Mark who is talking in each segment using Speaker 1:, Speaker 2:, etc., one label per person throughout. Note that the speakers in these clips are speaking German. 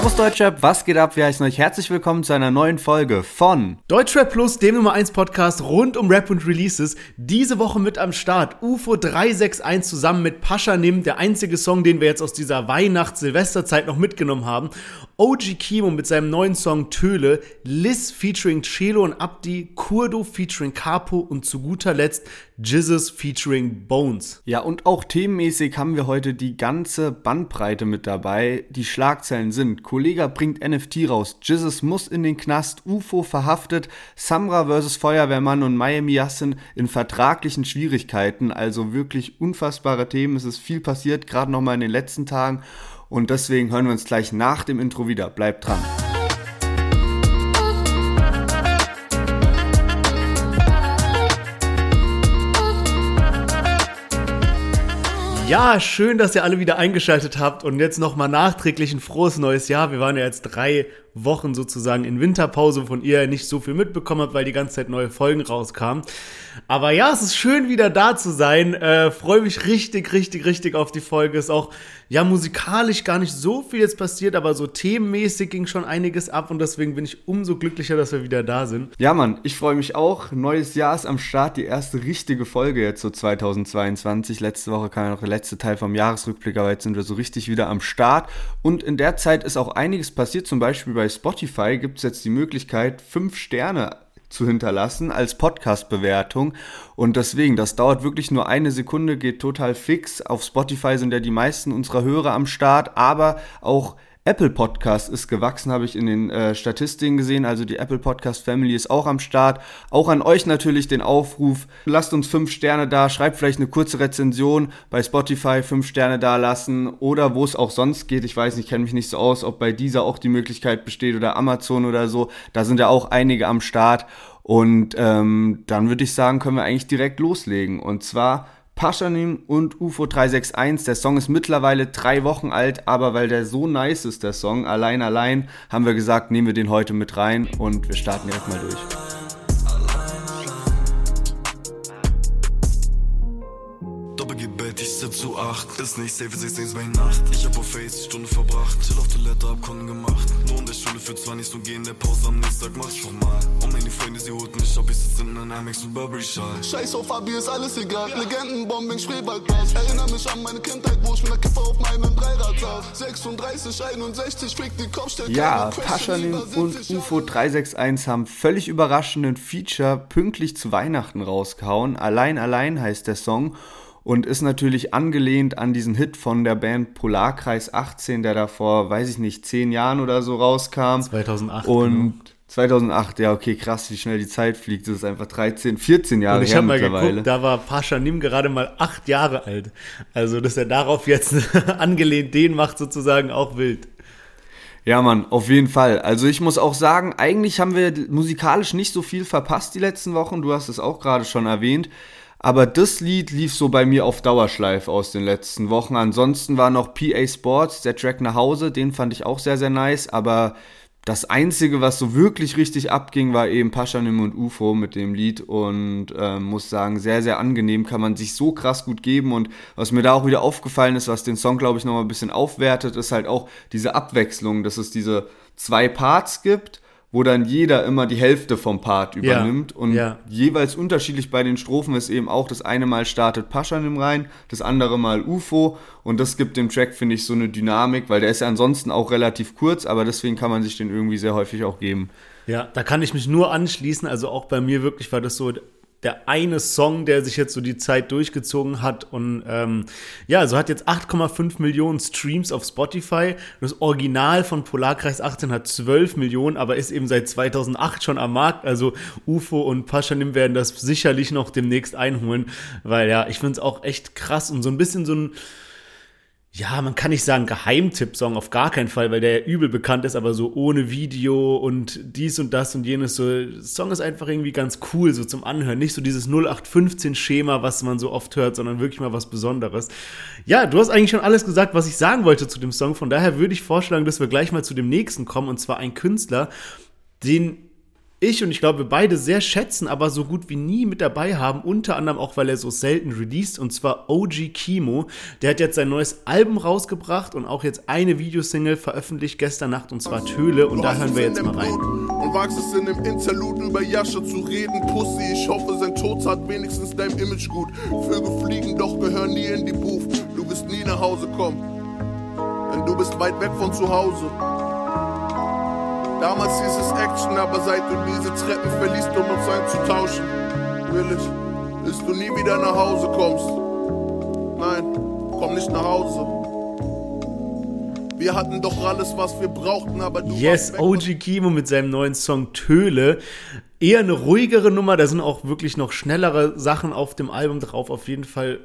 Speaker 1: Servus Deutschrap, was geht ab? Wir heißen euch herzlich willkommen zu einer neuen Folge von
Speaker 2: Deutschrap Plus, dem Nummer 1 Podcast rund um Rap und Releases. Diese Woche mit am Start UFO 361 zusammen mit Pascha Nim, der einzige Song, den wir jetzt aus dieser Weihnachts-Silvesterzeit noch mitgenommen haben. OG Kimo mit seinem neuen Song Töle, Liz featuring Chelo und Abdi, Kurdo featuring Capo und zu guter Letzt Jizzes featuring Bones.
Speaker 1: Ja, und auch themenmäßig haben wir heute die ganze Bandbreite mit dabei. Die Schlagzeilen sind, Kollega bringt NFT raus, Jizzes muss in den Knast, UFO verhaftet, Samra vs. Feuerwehrmann und Miami Yassin in vertraglichen Schwierigkeiten. Also wirklich unfassbare Themen. Es ist viel passiert, gerade nochmal in den letzten Tagen. Und deswegen hören wir uns gleich nach dem Intro wieder. Bleibt dran.
Speaker 2: Ja, schön, dass ihr alle wieder eingeschaltet habt und jetzt nochmal nachträglich ein frohes neues Jahr. Wir waren ja jetzt drei Wochen sozusagen in Winterpause, von ihr nicht so viel mitbekommen habt, weil die ganze Zeit neue Folgen rauskamen. Aber ja, es ist schön wieder da zu sein. Äh, Freue mich richtig, richtig, richtig auf die Folge. Ist auch ja musikalisch gar nicht so viel jetzt passiert, aber so themenmäßig ging schon einiges ab und deswegen bin ich umso glücklicher, dass wir wieder da sind.
Speaker 1: Ja, Mann, ich freue mich auch. Neues Jahr ist am Start, die erste richtige Folge jetzt so 2022. Letzte Woche kam ja noch der letzte Teil vom Jahresrückblick, aber jetzt sind wir so richtig wieder am Start. Und in der Zeit ist auch einiges passiert, zum Beispiel bei Spotify gibt es jetzt die Möglichkeit, fünf Sterne zu hinterlassen als Podcast-Bewertung. Und deswegen, das dauert wirklich nur eine Sekunde, geht total fix. Auf Spotify sind ja die meisten unserer Hörer am Start, aber auch Apple Podcast ist gewachsen, habe ich in den äh, Statistiken gesehen. Also die Apple Podcast Family ist auch am Start. Auch an euch natürlich den Aufruf. Lasst uns fünf Sterne da, schreibt vielleicht eine kurze Rezension bei Spotify, fünf Sterne da lassen oder wo es auch sonst geht. Ich weiß nicht, kenne mich nicht so aus, ob bei dieser auch die Möglichkeit besteht oder Amazon oder so. Da sind ja auch einige am Start. Und ähm, dann würde ich sagen, können wir eigentlich direkt loslegen. Und zwar Paschanim und UFO 361. Der Song ist mittlerweile drei Wochen alt, aber weil der so nice ist, der Song, allein, allein, haben wir gesagt, nehmen wir den heute mit rein und wir starten direkt mal durch.
Speaker 3: Ich sitz zu acht. Ist nicht safe, 16 bei Nacht. Ich hab auf Face Stunde verbracht. Chill auf Toilette, hab Kunden gemacht. Nur in der Schule für zwei nicht so gehen. Der Pause am nächsten Tag mach ich formal. Und meine Freunde, sie holten mich ab. Ich sitz in einem Amex mit Burberry Schal.
Speaker 4: Scheiß auf Abi, ist alles egal. Legendenbombing, Spreewaldblas. Erinnere mich an meine Kindheit, wo ich mit der Kiffer auf meinem Dreirad saß. 36, 61, fick die Kopfstelle.
Speaker 1: Ja, Paschanim und UFO 361 haben völlig überraschenden Feature pünktlich zu Weihnachten rausgehauen. Allein, allein heißt der Song und ist natürlich angelehnt an diesen Hit von der Band Polarkreis 18, der da vor, weiß ich nicht, zehn Jahren oder so rauskam.
Speaker 2: 2008.
Speaker 1: Und
Speaker 2: genau.
Speaker 1: 2008, ja, okay, krass, wie schnell die Zeit fliegt. Das ist einfach 13, 14 Jahre
Speaker 2: Und ich
Speaker 1: her
Speaker 2: habe mal
Speaker 1: mittlerweile.
Speaker 2: geguckt, da war Pascha Nim gerade mal acht Jahre alt. Also, dass er darauf jetzt angelehnt den macht, sozusagen auch wild.
Speaker 1: Ja, Mann, auf jeden Fall. Also ich muss auch sagen, eigentlich haben wir musikalisch nicht so viel verpasst die letzten Wochen. Du hast es auch gerade schon erwähnt. Aber das Lied lief so bei mir auf Dauerschleife aus den letzten Wochen. Ansonsten war noch PA Sports, der Track nach Hause, den fand ich auch sehr, sehr nice. Aber das Einzige, was so wirklich richtig abging, war eben Paschanim und UFO mit dem Lied und äh, muss sagen, sehr, sehr angenehm, kann man sich so krass gut geben und was mir da auch wieder aufgefallen ist, was den Song, glaube ich, nochmal ein bisschen aufwertet, ist halt auch diese Abwechslung, dass es diese zwei Parts gibt, wo dann jeder immer die Hälfte vom Part übernimmt und
Speaker 2: ja.
Speaker 1: jeweils unterschiedlich bei den Strophen ist eben auch, das eine Mal startet Paschanim rein, das andere Mal UFO und das gibt dem Track, finde ich, so eine Dynamik, weil der ist ja ansonsten auch relativ kurz, aber deswegen kann man sich den irgendwie sehr häufig auch geben.
Speaker 2: Ja, da kann ich mich nur anschließen. Also auch bei mir wirklich war das so der eine Song, der sich jetzt so die Zeit durchgezogen hat. Und ähm, ja, also hat jetzt 8,5 Millionen Streams auf Spotify. Das Original von Polarkreis 18 hat 12 Millionen, aber ist eben seit 2008 schon am Markt. Also UFO und Paschanim werden das sicherlich noch demnächst einholen, weil ja, ich finde es auch echt krass und so ein bisschen so ein ja, man kann nicht sagen Geheimtipp-Song, auf gar keinen Fall, weil der ja übel bekannt ist, aber so ohne Video und dies und das und jenes, so, Song ist einfach irgendwie ganz cool, so zum Anhören. Nicht so dieses 0815-Schema, was man so oft hört, sondern wirklich mal was Besonderes. Ja, du hast eigentlich schon alles gesagt, was ich sagen wollte zu dem Song, von daher würde ich vorschlagen, dass wir gleich mal zu dem nächsten kommen, und zwar ein Künstler, den ich und ich glaube, wir beide sehr schätzen, aber so gut wie nie mit dabei haben. Unter anderem auch, weil er so selten released. Und zwar OG Kimo. Der hat jetzt sein neues Album rausgebracht und auch jetzt eine Videosingle veröffentlicht gestern Nacht und zwar Töle. Und da hören wir jetzt mal rein.
Speaker 4: Und wagst es in dem Interlude über Jascha zu reden, Pussy. Ich hoffe, sein Tod hat wenigstens dein Image gut. Vögel fliegen, doch gehören nie in die Booth. Du wirst nie nach Hause kommen, denn du bist weit weg von zu Hause. Damals hieß es Action, aber seit du diese Treppen verliest, um uns einzutauschen, will ich, bis du nie wieder nach Hause kommst. Nein, komm nicht nach Hause. Wir hatten doch alles, was wir brauchten, aber du
Speaker 2: Yes, OG Kimo mit seinem neuen Song Töle. Eher eine ruhigere Nummer, da sind auch wirklich noch schnellere Sachen auf dem Album drauf. Auf jeden Fall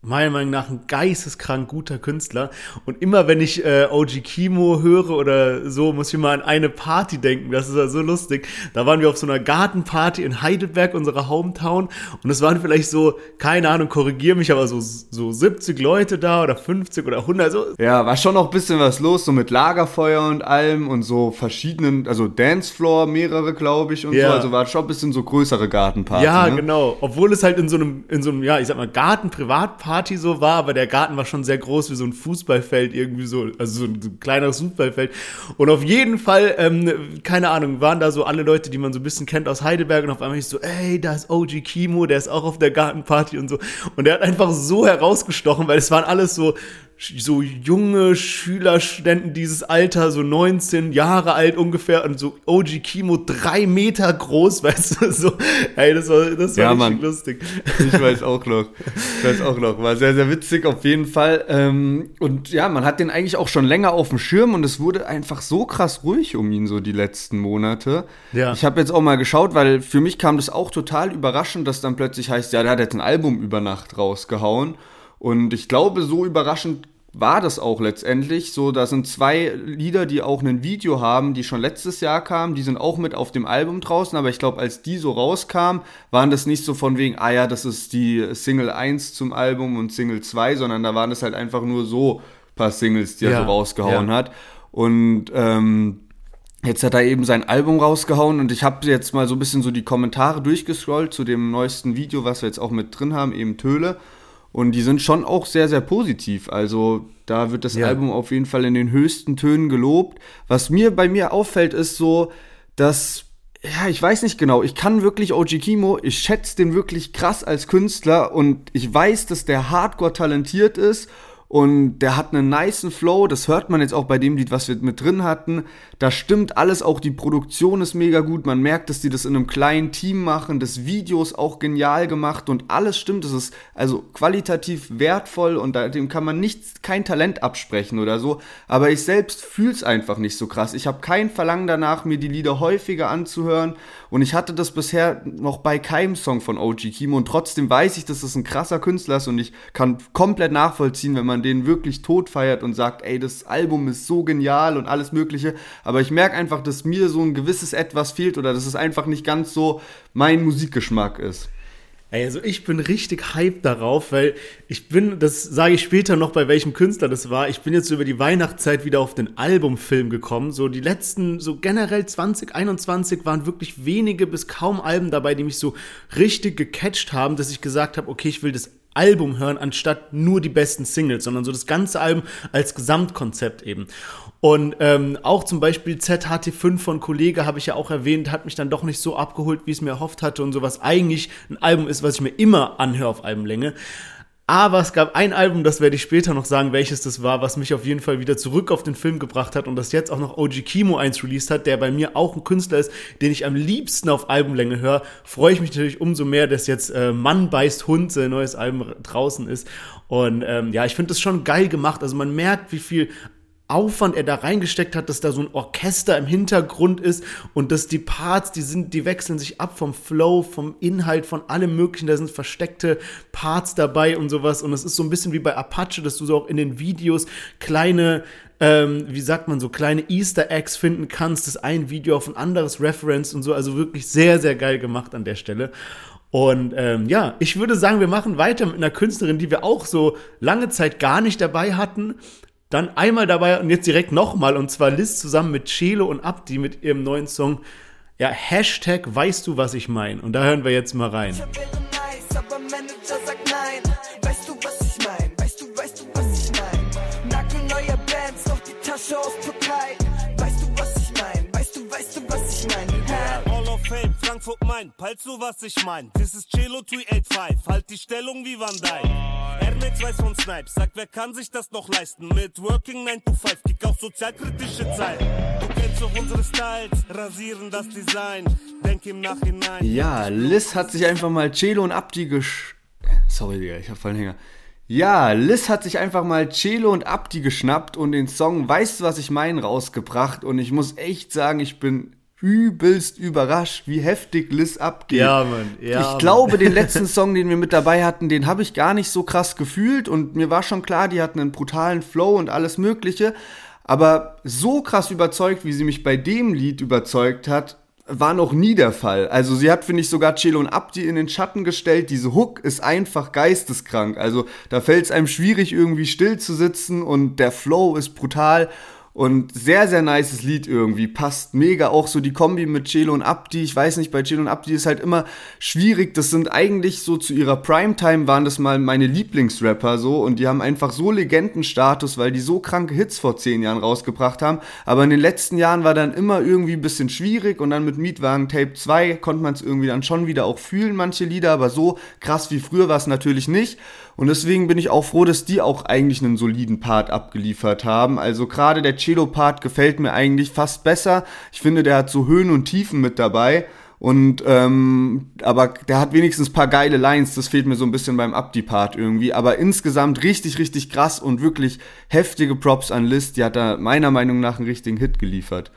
Speaker 2: meiner Meinung nach ein geisteskrank guter Künstler. Und immer wenn ich äh, OG Kimo höre oder so, muss ich immer an eine Party denken. Das ist ja so lustig. Da waren wir auf so einer Gartenparty in Heidelberg, unserer Hometown. Und es waren vielleicht so, keine Ahnung, korrigier mich, aber so, so 70 Leute da oder 50 oder 100. So.
Speaker 1: Ja, war schon noch ein bisschen was los, so mit Lagerfeuer und allem und so verschiedenen, also Dancefloor, mehrere, glaube ich, und
Speaker 2: Ja.
Speaker 1: so. Also war schon ein bisschen so größere Gartenparty.
Speaker 2: Ja,
Speaker 1: ne?
Speaker 2: genau. Obwohl es halt in so einem, in so einem, ja, ich sag mal, Garten-Privatparty so war, aber der Garten war schon sehr groß wie so ein Fußballfeld irgendwie so, also so ein kleineres Fußballfeld. Und auf jeden Fall, ähm, keine Ahnung, waren da so alle Leute, die man so ein bisschen kennt aus Heidelberg und auf einmal ich so, ey, da ist OG Kimo, der ist auch auf der Gartenparty und so. Und der hat einfach so herausgestochen, weil es waren alles so, so junge Schüler, Studenten dieses Alter, so 19 Jahre alt ungefähr und so OG Kimo drei Meter groß, weißt du, so, ey, das war, das war
Speaker 1: Ja,
Speaker 2: richtig
Speaker 1: Mann.
Speaker 2: lustig.
Speaker 1: Ich weiß auch noch. Ich weiß auch noch. War sehr, sehr witzig auf jeden Fall. Ähm, und ja, man hat den eigentlich auch schon länger auf dem Schirm und es wurde einfach so krass ruhig um ihn so die letzten Monate.
Speaker 2: Ja.
Speaker 1: Ich habe jetzt auch mal geschaut, weil für mich kam das auch total überraschend, dass dann plötzlich heißt, ja, der hat jetzt ein Album über Nacht rausgehauen. Und ich glaube, so überraschend war das auch letztendlich. So, da sind zwei Lieder, die auch ein Video haben, die schon letztes Jahr kamen. Die sind auch mit auf dem Album draußen, aber ich glaube, als die so rauskamen, waren das nicht so von wegen, ah ja, das ist die Single 1 zum Album und Single 2, sondern da waren das halt einfach nur so paar Singles, die er
Speaker 2: Ja,
Speaker 1: so rausgehauen
Speaker 2: ja.
Speaker 1: hat. Und ähm, Jetzt hat er eben sein Album rausgehauen und ich habe jetzt mal so ein bisschen so die Kommentare durchgescrollt zu dem neuesten Video, was wir jetzt auch mit drin haben, eben Töle. Und die sind schon auch sehr, sehr positiv. Also da wird das
Speaker 2: Ja.
Speaker 1: Album auf jeden Fall in den höchsten Tönen gelobt. Was mir bei mir auffällt, ist so, dass, ja, ich weiß nicht genau, ich kann wirklich OG Kimo, ich schätze den wirklich krass als Künstler und ich weiß, dass der hardcore talentiert ist und der hat einen niceen Flow, das hört man jetzt auch bei dem Lied, was wir mit drin hatten. Da stimmt alles, auch die Produktion ist mega gut. Man merkt, dass die das in einem kleinen Team machen. Das Video ist auch genial gemacht und alles stimmt. Es ist also qualitativ wertvoll und dem kann man nichts, kein Talent absprechen oder so. Aber ich selbst fühle es einfach nicht so krass. Ich habe kein Verlangen danach, mir die Lieder häufiger anzuhören. Und ich hatte das bisher noch bei keinem Song von OG Kimo. Und trotzdem weiß ich, dass das ein krasser Künstler ist und ich kann komplett nachvollziehen, wenn man den wirklich tot feiert und sagt, ey, das Album ist so genial und alles Mögliche. Aber ich merke einfach, dass mir so ein gewisses Etwas fehlt oder dass es einfach nicht ganz so mein Musikgeschmack ist.
Speaker 2: Ey, also ich bin richtig hyped darauf, weil ich bin, das sage ich später noch, bei welchem Künstler das war. Ich bin jetzt über die Weihnachtszeit wieder auf den Albumfilm gekommen. So die letzten, so generell 2021 waren wirklich wenige bis kaum Alben dabei, die mich so richtig gecatcht haben, dass ich gesagt habe, okay, ich will das Album hören, anstatt nur die besten Singles, sondern so das ganze Album als Gesamtkonzept eben. Und ähm, auch zum Beispiel ZHT5 von Kollege habe ich ja auch erwähnt, hat mich dann doch nicht so abgeholt, wie ich es mir erhofft hatte und so was eigentlich ein Album ist, was ich mir immer anhöre auf Albenlänge. Aber es gab ein Album, das werde ich später noch sagen, welches das war, was mich auf jeden Fall wieder zurück auf den Film gebracht hat und das jetzt auch noch OG Kimo eins released hat, der bei mir auch ein Künstler ist, den ich am liebsten auf Albumlänge höre. Freue ich mich natürlich umso mehr, dass jetzt äh, Mann beißt Hund, sein neues Album draußen ist. Und ähm, ja, ich finde das schon geil gemacht. Also man merkt, wie viel Aufwand er da reingesteckt hat, dass da so ein Orchester im Hintergrund ist und dass die Parts, die sind, die wechseln sich ab vom Flow, vom Inhalt, von allem möglichen, da sind versteckte Parts dabei und sowas und es ist so ein bisschen wie bei Apache, dass du so auch in den Videos kleine ähm, wie sagt man so, kleine Easter Eggs finden kannst, dass ein Video auf ein anderes Reference und so, also wirklich sehr, sehr geil gemacht an der Stelle. Und ähm, ja, ich würde sagen, wir machen weiter mit einer Künstlerin, die wir auch so lange Zeit gar nicht dabei hatten. Dann einmal dabei und jetzt direkt nochmal, und zwar Liz zusammen mit Chelo und Abdi mit ihrem neuen Song. Ja, Hashtag weißt du, was ich mein. Und da hören wir jetzt mal rein.
Speaker 5: wäre nice, aber
Speaker 6: Frankfurt Main, peilst du, was ich mein? Das ist Cello 385, halt die Stellung wie Van Dyke. Airmax weiß von Snipes, sagt, wer kann sich das noch leisten? Mit Working 9 to 5, kick auf sozialkritische Zeiten. Du kennst doch unsere Styles, rasieren das Design, denk im Nachhinein.
Speaker 1: Ja, Liz hat sich einfach mal Celo und Abdi gesch... Sorry, Digga, ich hab voll einen Hänger. Ja, Liz hat sich einfach mal Celo und Abdi geschnappt und den Song Weißt du, was ich mein rausgebracht und ich muss echt sagen, ich bin übelst überrascht, wie heftig Liz abgeht.
Speaker 2: Ja, Mann, ja,
Speaker 1: ich
Speaker 2: Mann.
Speaker 1: glaube, den letzten Song, den wir mit dabei hatten, den habe ich gar nicht so krass gefühlt und mir war schon klar, die hatten einen brutalen Flow und alles Mögliche. Aber so krass überzeugt, wie sie mich bei dem Lied überzeugt hat, war noch nie der Fall. Also sie hat, finde ich, sogar Celo und Abdi in den Schatten gestellt. Diese Hook ist einfach geisteskrank. Also da fällt es einem schwierig, irgendwie still zu sitzen und der Flow ist brutal. Und sehr, sehr nices Lied irgendwie. Passt mega. Auch so die Kombi mit Celo und Abdi. Ich weiß nicht, bei Celo und Abdi ist halt immer schwierig. Das sind eigentlich so zu ihrer Primetime waren das mal meine Lieblingsrapper so. Und die haben einfach so Legendenstatus, weil die so kranke Hits vor zehn Jahren rausgebracht haben. Aber in den letzten Jahren war dann immer irgendwie ein bisschen schwierig. Und dann mit Mietwagen Tape 2 konnte man es irgendwie dann schon wieder auch fühlen, manche Lieder. Aber so krass wie früher war es natürlich nicht. Und deswegen bin ich auch froh, dass die auch eigentlich einen soliden Part abgeliefert haben. Also gerade der Cello-Part gefällt mir eigentlich fast besser. Ich finde, der hat so Höhen und Tiefen mit dabei. Und ähm, aber der hat wenigstens paar geile Lines, das fehlt mir so ein bisschen beim Abdi-Part irgendwie. Aber insgesamt richtig, richtig krass und wirklich heftige Props an Liz. Die hat da meiner Meinung nach einen richtigen Hit geliefert.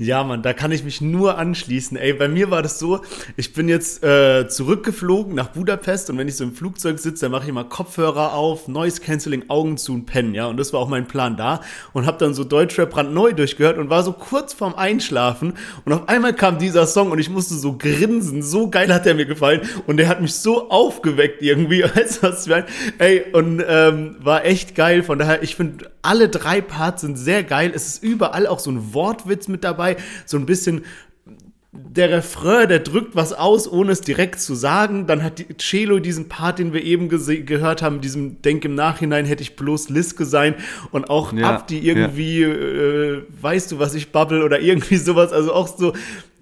Speaker 2: Ja, Mann, da kann ich mich nur anschließen. Ey, bei mir war das so, ich bin jetzt äh, zurückgeflogen nach Budapest und wenn ich so im Flugzeug sitze, dann mache ich immer Kopfhörer auf, Noise Cancelling, Augen zu und pennen, ja. Und das war auch mein Plan da und habe dann so Deutschrap brandneu durchgehört und war so kurz vorm Einschlafen und auf einmal kam dieser Song und ich musste so grinsen, so geil hat er mir gefallen und der hat mich so aufgeweckt irgendwie, du was ich meine? Ey, und ähm, war echt geil, von daher, ich finde, alle drei Parts sind sehr geil, es ist überall auch so ein Wortwitz mit dabei, so ein bisschen der Refrain, der drückt was aus, ohne es direkt zu sagen. Dann hat die Cello diesen Part, den wir eben gehört haben, diesem Denk im Nachhinein hätte ich bloß Liske sein und auch
Speaker 1: Ja,
Speaker 2: Abdi irgendwie, äh, weißt du, was ich bubble oder irgendwie sowas. Also auch so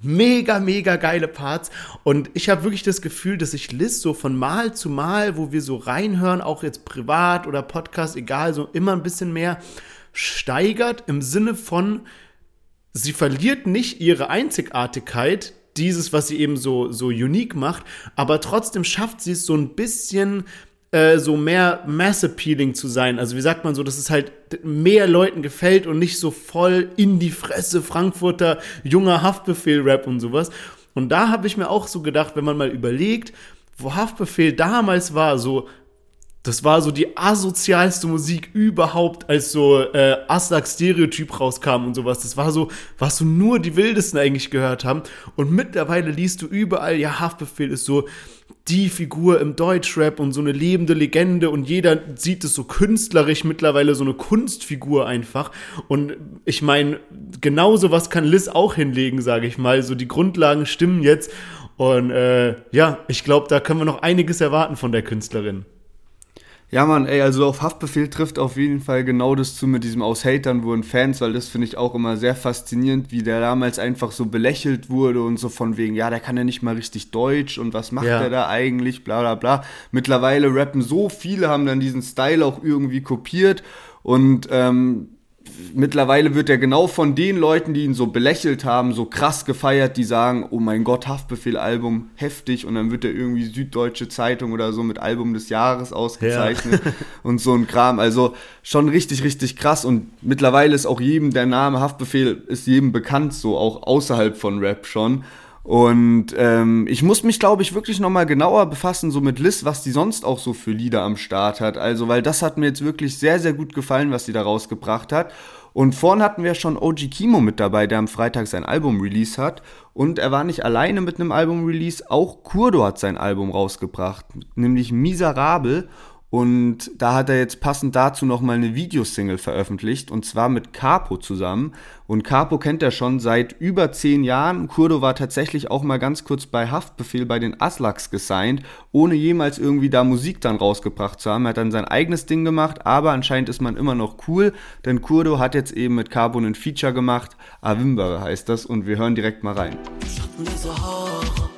Speaker 2: mega, mega geile Parts. Und ich habe wirklich das Gefühl, dass sich Liz so von Mal zu Mal, wo wir so reinhören, auch jetzt privat oder Podcast, egal, so immer ein bisschen mehr steigert im Sinne von, sie verliert nicht ihre Einzigartigkeit, dieses, was sie eben so, so unique macht, aber trotzdem schafft sie es so ein bisschen äh, so mehr Mass-Appealing zu sein. Also wie sagt man so, dass es halt mehr Leuten gefällt und nicht so voll in die Fresse Frankfurter junger Haftbefehl-Rap und sowas. Und da habe ich mir auch so gedacht, wenn man mal überlegt, wo Haftbefehl damals war, so das war so die asozialste Musik überhaupt, als so äh, Aslak Stereotyp rauskam und sowas. Das war so, was so nur die Wildesten eigentlich gehört haben. Und mittlerweile liest du überall, ja, Haftbefehl ist so die Figur im Deutschrap und so eine lebende Legende und jeder sieht es so künstlerisch mittlerweile so eine Kunstfigur einfach. Und ich meine, genauso was kann Liz auch hinlegen, sage ich mal. So die Grundlagen stimmen jetzt. Und äh, ja, ich glaube, da können wir noch einiges erwarten von der Künstlerin.
Speaker 1: Ja, Mann, ey, also auf Haftbefehl trifft auf jeden Fall genau das zu mit diesem aus Hatern wurden Fans, weil das finde ich auch immer sehr faszinierend, wie der damals einfach so belächelt wurde und so von wegen, ja, der kann ja nicht mal richtig Deutsch und was macht
Speaker 2: Ja.
Speaker 1: der da eigentlich, bla bla bla. Mittlerweile rappen so viele, haben dann diesen Style auch irgendwie kopiert und ähm, mittlerweile wird er genau von den Leuten, die ihn so belächelt haben, so krass gefeiert, die sagen, oh mein Gott, Haftbefehl-Album, heftig. Und dann wird er irgendwie Süddeutsche Zeitung oder so mit Album des Jahres ausgezeichnet und so ein Kram. Also schon richtig, richtig krass. Und mittlerweile ist auch jedem der Name Haftbefehl, ist jedem bekannt, so auch außerhalb von Rap schon. Und ähm, ich muss mich, glaube ich, wirklich nochmal genauer befassen, so mit Liz, was die sonst auch so für Lieder am Start hat. Also, weil das hat mir jetzt wirklich sehr, sehr gut gefallen, was sie da rausgebracht hat. Und vorhin hatten wir schon OG Kimo mit dabei, der am Freitag sein Album-Release hat. Und er war nicht alleine mit einem Album-Release, auch Kurdo hat sein Album rausgebracht, nämlich Miserabel. Und da hat er jetzt passend dazu nochmal eine Videosingle veröffentlicht und zwar mit Capo zusammen. Und Capo kennt er schon seit über zehn Jahren. Kurdo war tatsächlich auch mal ganz kurz bei Haftbefehl bei den Aslaks gesigned, ohne jemals irgendwie da Musik dann rausgebracht zu haben. Er hat dann sein eigenes Ding gemacht, aber anscheinend ist man immer noch cool, denn Kurdo hat jetzt eben mit Capo ein Feature gemacht. Avimba heißt das und wir hören direkt mal rein.
Speaker 7: Schatten der Sahara,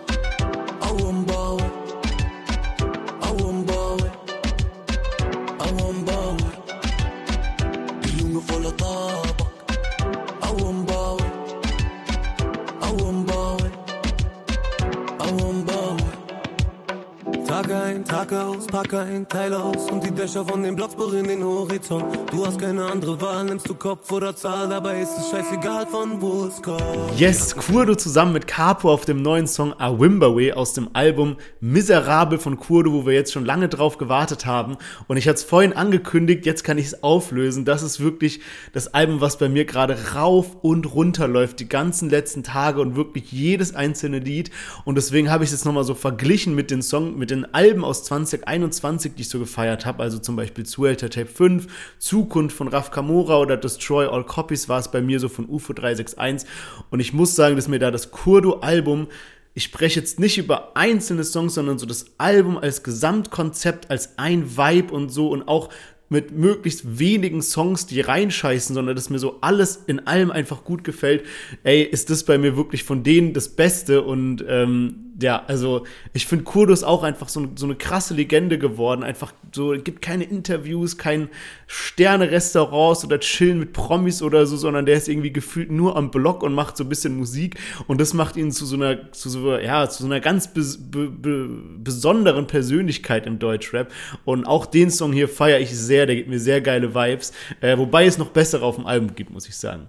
Speaker 8: Tag ein, Tag aus, pack ein Teil aus und die Dächer von den Blocks berühren den Horizont. Du hast keine andere Wahl, nimmst du Kopf oder Zahl, dabei ist es scheißegal von wo es kommt.
Speaker 2: Yes, Kurdo zusammen mit Capo auf dem neuen Song Awimbawe aus dem Album Miserabel von Kurdo, wo wir jetzt schon lange drauf gewartet haben. Und ich hatte es vorhin angekündigt, jetzt kann ich es auflösen. Das ist wirklich das Album, was bei mir gerade rauf und runter läuft, die ganzen letzten Tage und wirklich jedes einzelne Lied. Und deswegen habe ich es jetzt nochmal so verglichen mit den Song, mit den Alben aus 2021, die ich so gefeiert habe. Also zum Beispiel Zuelter Tape 5, Zukunft von Raf Kamora oder Destroy All Copies war es bei mir so von UFO 361. Und ich muss sagen, dass mir da das Kurdo-Album ich spreche jetzt nicht über einzelne Songs, sondern so das Album als Gesamtkonzept, als ein Vibe und so und auch mit möglichst wenigen Songs, die reinscheißen, sondern dass mir so alles in allem einfach gut gefällt. Ey, ist das bei mir wirklich von denen das Beste und ähm, ja, also ich finde Kurdus auch einfach so, so eine krasse Legende geworden. Einfach so, es gibt keine Interviews, kein Sterne-Restaurants oder Chillen mit Promis oder so, sondern der ist irgendwie gefühlt nur am Block und macht so ein bisschen Musik und das macht ihn zu so einer, zu so, ja, zu so einer ganz bes be be besonderen Persönlichkeit im Deutschrap. Und auch den Song hier feiere ich sehr, der gibt mir sehr geile Vibes, äh, wobei es noch bessere auf dem Album gibt, muss ich sagen.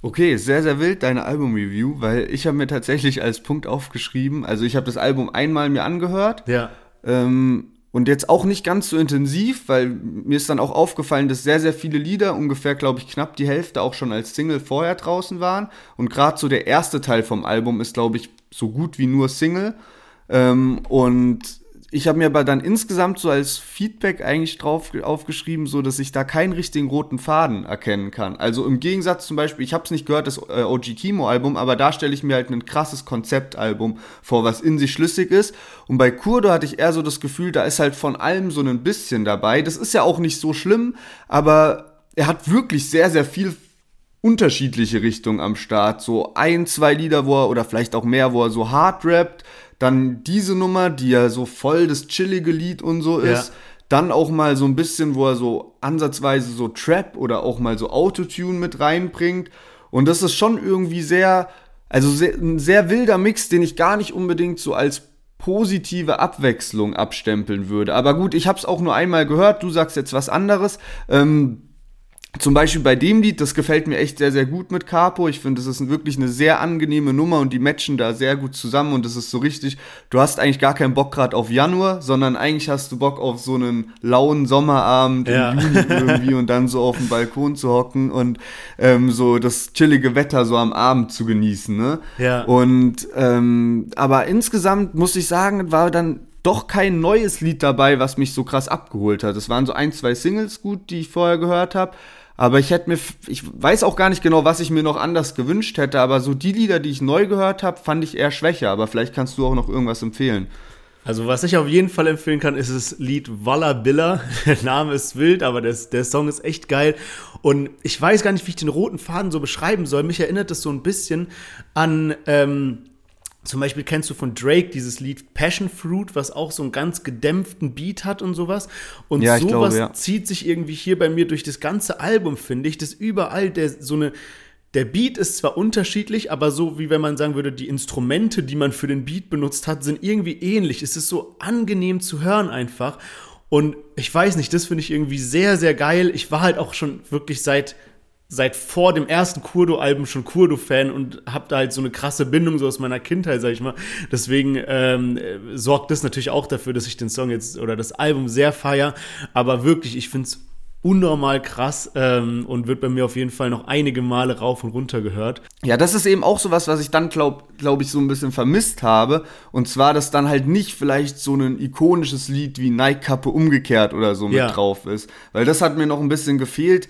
Speaker 1: Okay, sehr, sehr wild deine Album-Review, weil ich habe mir tatsächlich als Punkt aufgeschrieben, also ich habe das Album einmal mir angehört.
Speaker 2: Ja.
Speaker 1: Ähm, und jetzt auch nicht ganz so intensiv, weil mir ist dann auch aufgefallen, dass sehr, sehr viele Lieder, ungefähr, glaube ich, knapp die Hälfte auch schon als Single vorher draußen waren. Und gerade so der erste Teil vom Album ist, glaube ich, so gut wie nur Single. Ähm, und ich habe mir aber dann insgesamt so als Feedback eigentlich drauf aufgeschrieben, so dass ich da keinen richtigen roten Faden erkennen kann. Also im Gegensatz zum Beispiel, ich habe es nicht gehört, das äh, OG Kimo Album, aber da stelle ich mir halt ein krasses Konzeptalbum vor, was in sich schlüssig ist. Und bei Kurdo hatte ich eher so das Gefühl, da ist halt von allem so ein bisschen dabei. Das ist ja auch nicht so schlimm, aber er hat wirklich sehr, sehr viel unterschiedliche Richtungen am Start. So ein, zwei Lieder, wo er, oder vielleicht auch mehr, wo er so hard rappt dann diese Nummer, die ja so voll das chillige Lied und so ist.
Speaker 2: Ja.
Speaker 1: Dann auch mal so ein bisschen, wo er so ansatzweise so Trap oder auch mal so Autotune mit reinbringt. Und das ist schon irgendwie sehr, also sehr, ein sehr wilder Mix, den ich gar nicht unbedingt so als positive Abwechslung abstempeln würde. Aber gut, ich habe es auch nur einmal gehört. Du sagst jetzt was anderes. Ähm, zum Beispiel bei dem Lied, das gefällt mir echt sehr, sehr gut mit Capo. Ich finde, das ist wirklich eine sehr angenehme Nummer und die matchen da sehr gut zusammen und das ist so richtig, du hast eigentlich gar keinen Bock gerade auf Januar, sondern eigentlich hast du Bock auf so einen lauen Sommerabend
Speaker 2: Ja.
Speaker 1: im Juni irgendwie und dann so auf dem Balkon zu hocken und ähm, so das chillige Wetter so am Abend zu genießen, ne?
Speaker 2: Ja.
Speaker 1: Und ähm, aber insgesamt muss ich sagen, war dann doch kein neues Lied dabei, was mich so krass abgeholt hat. Es waren so ein, zwei Singles gut, die ich vorher gehört habe. Aber ich hätte mir, ich weiß auch gar nicht genau, was ich mir noch anders gewünscht hätte, aber so die Lieder, die ich neu gehört habe, fand ich eher schwächer. Aber vielleicht kannst du auch noch irgendwas empfehlen.
Speaker 2: Also was ich auf jeden Fall empfehlen kann, ist das Lied Walla Billa. Der Name ist wild, aber das, der Song ist echt geil. Und ich weiß gar nicht, wie ich den roten Faden so beschreiben soll. Mich erinnert das so ein bisschen an, ähm, zum Beispiel kennst du von Drake dieses Lied Passion Fruit, was auch so einen ganz gedämpften Beat hat und sowas. Und
Speaker 1: Ja,
Speaker 2: sowas
Speaker 1: glaube, ja.
Speaker 2: zieht sich irgendwie hier bei mir durch das ganze Album, finde ich, dass überall der so eine der Beat ist zwar unterschiedlich, aber so wie wenn man sagen würde, die Instrumente, die man für den Beat benutzt hat, sind irgendwie ähnlich. Es ist so angenehm zu hören einfach. Und ich weiß nicht, das finde ich irgendwie sehr, sehr geil. Ich war halt auch schon wirklich seit, seit vor dem ersten Kurdo-Album schon Kurdo-Fan und habe da halt so eine krasse Bindung so aus meiner Kindheit, sag ich mal. Deswegen ähm, äh, sorgt das natürlich auch dafür, dass ich den Song jetzt oder das Album sehr feier. Aber wirklich, ich finde es unnormal krass ähm, und wird bei mir auf jeden Fall noch einige Male rauf und runter gehört.
Speaker 1: Ja, das ist eben auch sowas, was ich dann glaube glaub ich so ein bisschen vermisst habe und zwar, dass dann halt nicht vielleicht so ein ikonisches Lied wie Nike Kappe umgekehrt oder so mit
Speaker 2: Ja.
Speaker 1: drauf ist, weil das hat mir noch ein bisschen gefehlt.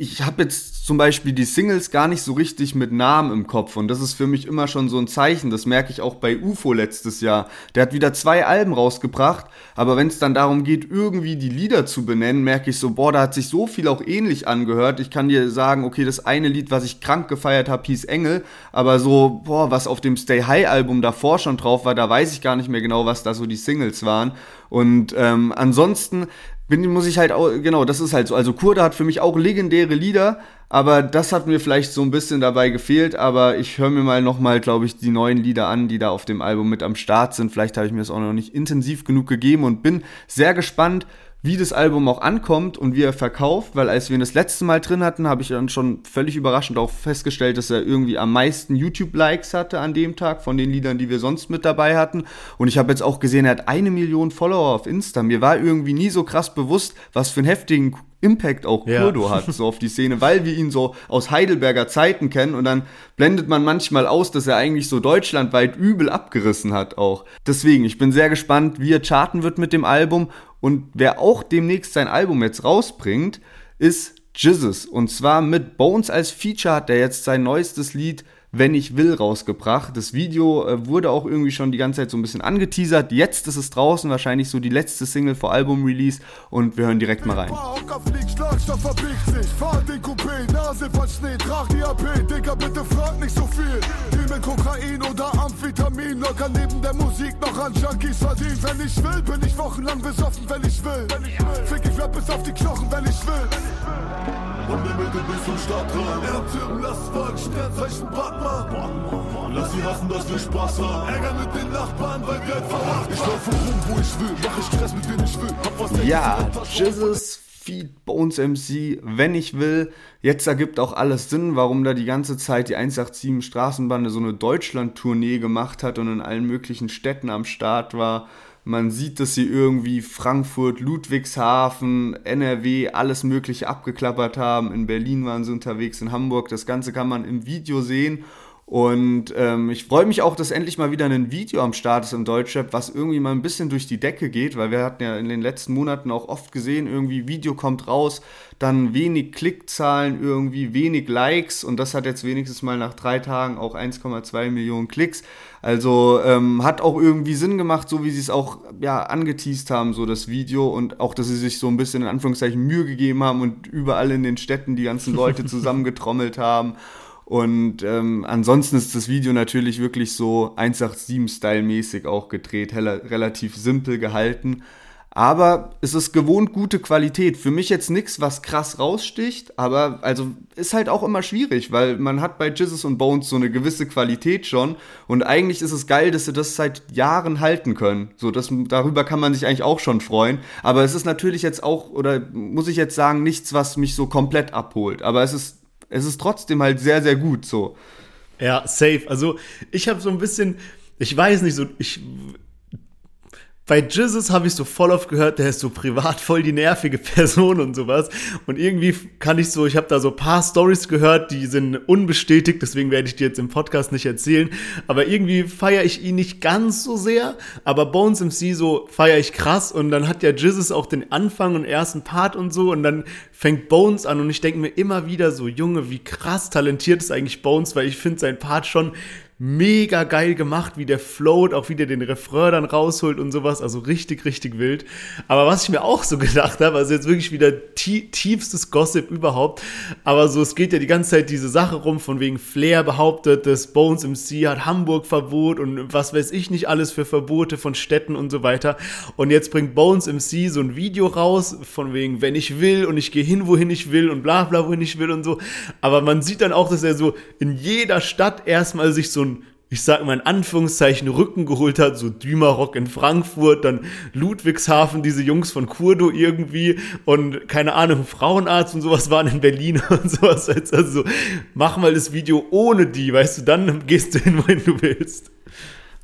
Speaker 1: Ich habe jetzt zum Beispiel die Singles gar nicht so richtig mit Namen im Kopf und das ist für mich immer schon so ein Zeichen. Das merke ich auch bei UFO letztes Jahr. Der hat wieder zwei Alben rausgebracht, aber wenn es dann darum geht, irgendwie die Lieder zu benennen, merke ich so, boah, da hat sich so viel auch ähnlich angehört. Ich kann dir sagen, okay, das eine Lied, was ich krank gefeiert habe, hieß Engel, aber so, boah, was auf dem Stay High Album davor schon drauf war, da weiß ich gar nicht mehr genau, was da so die Singles waren. Und ähm, ansonsten bin, muss ich halt auch, genau, das ist halt so. Also Kurda hat für mich auch legendäre Lieder, aber das hat mir vielleicht so ein bisschen dabei gefehlt, aber ich höre mir mal nochmal, glaube ich, die neuen Lieder an, die da auf dem Album mit am Start sind. Vielleicht habe ich mir das auch noch nicht intensiv genug gegeben und bin sehr gespannt, wie das Album auch ankommt und wie er verkauft, weil als wir ihn das letzte Mal drin hatten, habe ich dann schon völlig überraschend auch festgestellt, dass er irgendwie am meisten YouTube-Likes hatte an dem Tag von den Liedern, die wir sonst mit dabei hatten. Und ich habe jetzt auch gesehen, er hat eine Million Follower auf Insta. Mir war irgendwie nie so krass bewusst, was für einen heftigen Impact auch
Speaker 2: Ja.
Speaker 1: Kurdo hat, so auf die Szene, weil wir ihn so aus Heidelberger Zeiten kennen und dann blendet man manchmal aus, dass er eigentlich so deutschlandweit übel abgerissen hat auch. Deswegen, ich bin sehr gespannt, wie er charten wird mit dem Album und wer auch demnächst sein Album jetzt rausbringt, ist Jizzes. Und zwar mit Bones als Feature hat er jetzt sein neuestes Lied wenn ich will rausgebracht. Das Video äh, wurde auch irgendwie schon die ganze Zeit so ein bisschen angeteasert. Jetzt ist es draußen, wahrscheinlich so die letzte Single vor Album-Release und wir hören direkt mal rein.
Speaker 9: Und nimm Mitte bis zum Stadtrand. Ernte, lass Volk, Sternzeichen, Batman. Lass sie hassen, dass wir Spaß haben. Ärger mit den Nachbarn, weil Geld vermacht. Ich laufe rum, wo ich will. Mache Stress, mit dem ich will. Hab was
Speaker 1: Ja, Jizzes Feed Bones MC, wenn ich will. Jetzt ergibt auch alles Sinn, warum da die ganze Zeit die 187 Straßenbande so eine Deutschland-Tournee gemacht hat und in allen möglichen Städten am Start war. Man sieht, dass sie irgendwie Frankfurt, Ludwigshafen, NRW, alles Mögliche abgeklappert haben. In Berlin waren sie unterwegs, in Hamburg. Das Ganze kann man im Video sehen. Und ähm, ich freue mich auch, dass endlich mal wieder ein Video am Start ist im Deutschrap, was irgendwie mal ein bisschen durch die Decke geht, weil wir hatten ja in den letzten Monaten auch oft gesehen, irgendwie Video kommt raus, dann wenig Klickzahlen, irgendwie wenig Likes und das hat jetzt wenigstens mal nach drei Tagen auch 1,2 Millionen Klicks. Also ähm, hat auch irgendwie Sinn gemacht, so wie sie es auch ja angeteased haben, so das Video und auch, dass sie sich so ein bisschen in Anführungszeichen Mühe gegeben haben und überall in den Städten die ganzen Leute zusammengetrommelt haben. Und ähm, ansonsten ist das Video natürlich wirklich so 187-Style-mäßig auch gedreht, hella, relativ simpel gehalten. Aber es ist gewohnt gute Qualität. Für mich jetzt nichts, was krass raussticht, aber also ist halt auch immer schwierig, weil man hat bei Jizzes und Bones so eine gewisse Qualität schon und eigentlich ist es geil, dass sie das seit Jahren halten können. So, das, darüber kann man sich eigentlich auch schon freuen. Aber es ist natürlich jetzt auch, oder muss ich jetzt sagen, nichts, was mich so komplett abholt. Aber es ist es ist trotzdem halt sehr, sehr gut so.
Speaker 2: Ja, safe. Also ich habe so ein bisschen, ich weiß nicht, so ich bei Jizzes habe ich so voll oft gehört, der ist so privat voll die nervige Person und sowas. Und irgendwie kann ich so, ich habe da so ein paar Stories gehört, die sind unbestätigt, deswegen werde ich die jetzt im Podcast nicht erzählen. Aber irgendwie feiere ich ihn nicht ganz so sehr. Aber Bones MC so feiere ich krass. Und dann hat ja Jizzes auch den Anfang und ersten Part und so. Und dann fängt Bones an und ich denke mir immer wieder so, Junge, wie krass talentiert ist eigentlich Bones, weil ich finde sein Part schon mega geil gemacht, wie der float, auch wie der den Refrain dann rausholt und sowas. Also richtig, richtig wild. Aber was ich mir auch so gedacht habe, also jetzt wirklich wieder tie tiefstes Gossip überhaupt. Aber so, es geht ja die ganze Zeit diese Sache rum, von wegen Flair behauptet, dass Bones MC hat Hamburg Verbot und was weiß ich nicht alles für Verbote von Städten und so weiter. Und jetzt bringt Bones MC so ein Video raus, von wegen, wenn ich will und ich gehe hin, wohin ich will und bla bla, wohin ich will und so. Aber man sieht dann auch, dass er so in jeder Stadt erstmal sich so ein ich sag mal in Anführungszeichen, Rücken geholt hat, so Dümerock in Frankfurt, dann Ludwigshafen, diese Jungs von Kurdo irgendwie und keine Ahnung, Frauenarzt und sowas waren in Berlin und sowas. Also mach mal das Video ohne die, weißt du, dann gehst du hin, wohin du willst.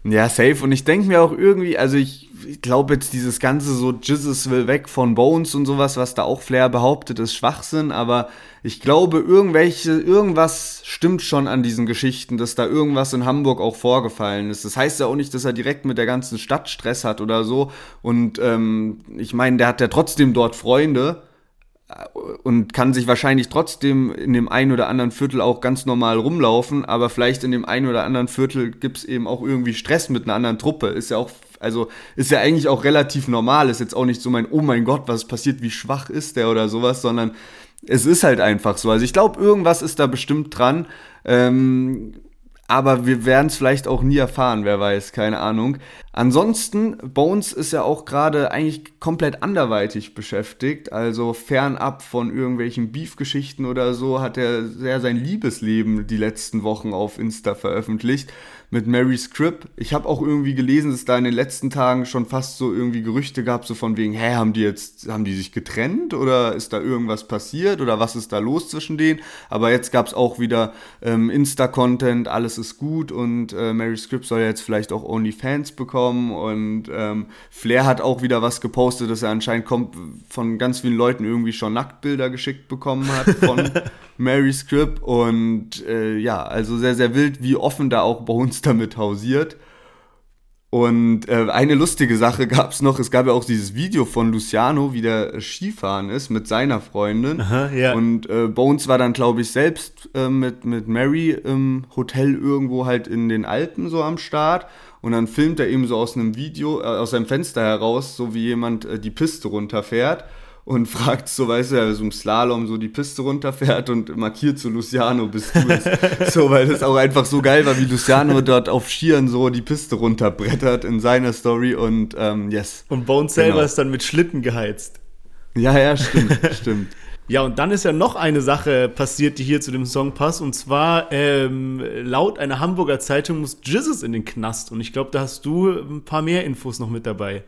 Speaker 1: Ja, safe. Und ich denke mir auch irgendwie, also ich, ich glaube jetzt dieses ganze so Jesus will weg von Bones und sowas, was da auch Flair behauptet, ist Schwachsinn, aber ich glaube, irgendwelche, irgendwas stimmt schon an diesen Geschichten, dass da irgendwas in Hamburg auch vorgefallen ist. Das heißt ja auch nicht, dass er direkt mit der ganzen Stadt Stress hat oder so. Und ähm, ich meine, der hat ja trotzdem dort Freunde und kann sich wahrscheinlich trotzdem in dem einen oder anderen Viertel auch ganz normal rumlaufen, aber vielleicht in dem einen oder anderen Viertel gibt's eben auch irgendwie Stress mit einer anderen Truppe. Ist ja auch, also ist ja eigentlich auch relativ normal. Ist jetzt auch nicht so mein, oh mein Gott, was passiert, wie schwach ist der oder sowas, sondern es ist halt einfach so. Also ich glaube, irgendwas ist da bestimmt dran. Ähm, aber wir werden es vielleicht auch nie erfahren, wer weiß, keine Ahnung. Ansonsten, Bones ist ja auch gerade eigentlich komplett anderweitig beschäftigt, also fernab von irgendwelchen Beef-Geschichten oder so, hat er sehr sein Liebesleben die letzten Wochen auf Insta veröffentlicht mit Mary Scripp. Ich habe auch irgendwie gelesen, dass da in den letzten Tagen schon fast so irgendwie Gerüchte gab, so von wegen, hä, haben die jetzt, haben die sich getrennt oder ist da irgendwas passiert oder was ist da los zwischen denen? Aber jetzt gab es auch wieder ähm, Insta-Content, alles ist gut und äh, Mary Scripp soll jetzt vielleicht auch OnlyFans bekommen und ähm, Flair hat auch wieder was gepostet, dass er anscheinend kommt, von ganz vielen Leuten irgendwie schon Nacktbilder geschickt bekommen hat von Mary Scripp und äh, ja, also sehr, sehr wild, wie offen da auch uns damit hausiert. Und äh, eine lustige Sache gab es noch, es gab ja auch dieses Video von Luciano, wie der Skifahren ist mit seiner Freundin.
Speaker 2: Aha, ja.
Speaker 1: Und äh, Bones war dann, glaube ich, selbst äh, mit, mit Mary im Hotel irgendwo halt in den Alpen so am Start. Und dann filmt er eben so aus einem Video, äh, aus seinem Fenster heraus, so wie jemand äh, die Piste runterfährt und fragt so, weißt du, so im Slalom so die Piste runterfährt und markiert so Luciano, bist du es? so, weil das auch einfach so geil war, wie Luciano dort auf Skiern so die Piste runterbrettert in seiner Story und ähm, yes.
Speaker 2: Und Bones selber
Speaker 1: Genau.
Speaker 2: ist dann mit Schlitten geheizt.
Speaker 1: Ja, ja, stimmt, stimmt.
Speaker 2: Ja, und dann ist ja noch eine Sache passiert, die hier zu dem Song passt. Und zwar, ähm, laut einer Hamburger Zeitung muss Jizzes in den Knast. Und ich glaube, da hast du ein paar mehr Infos noch mit dabei.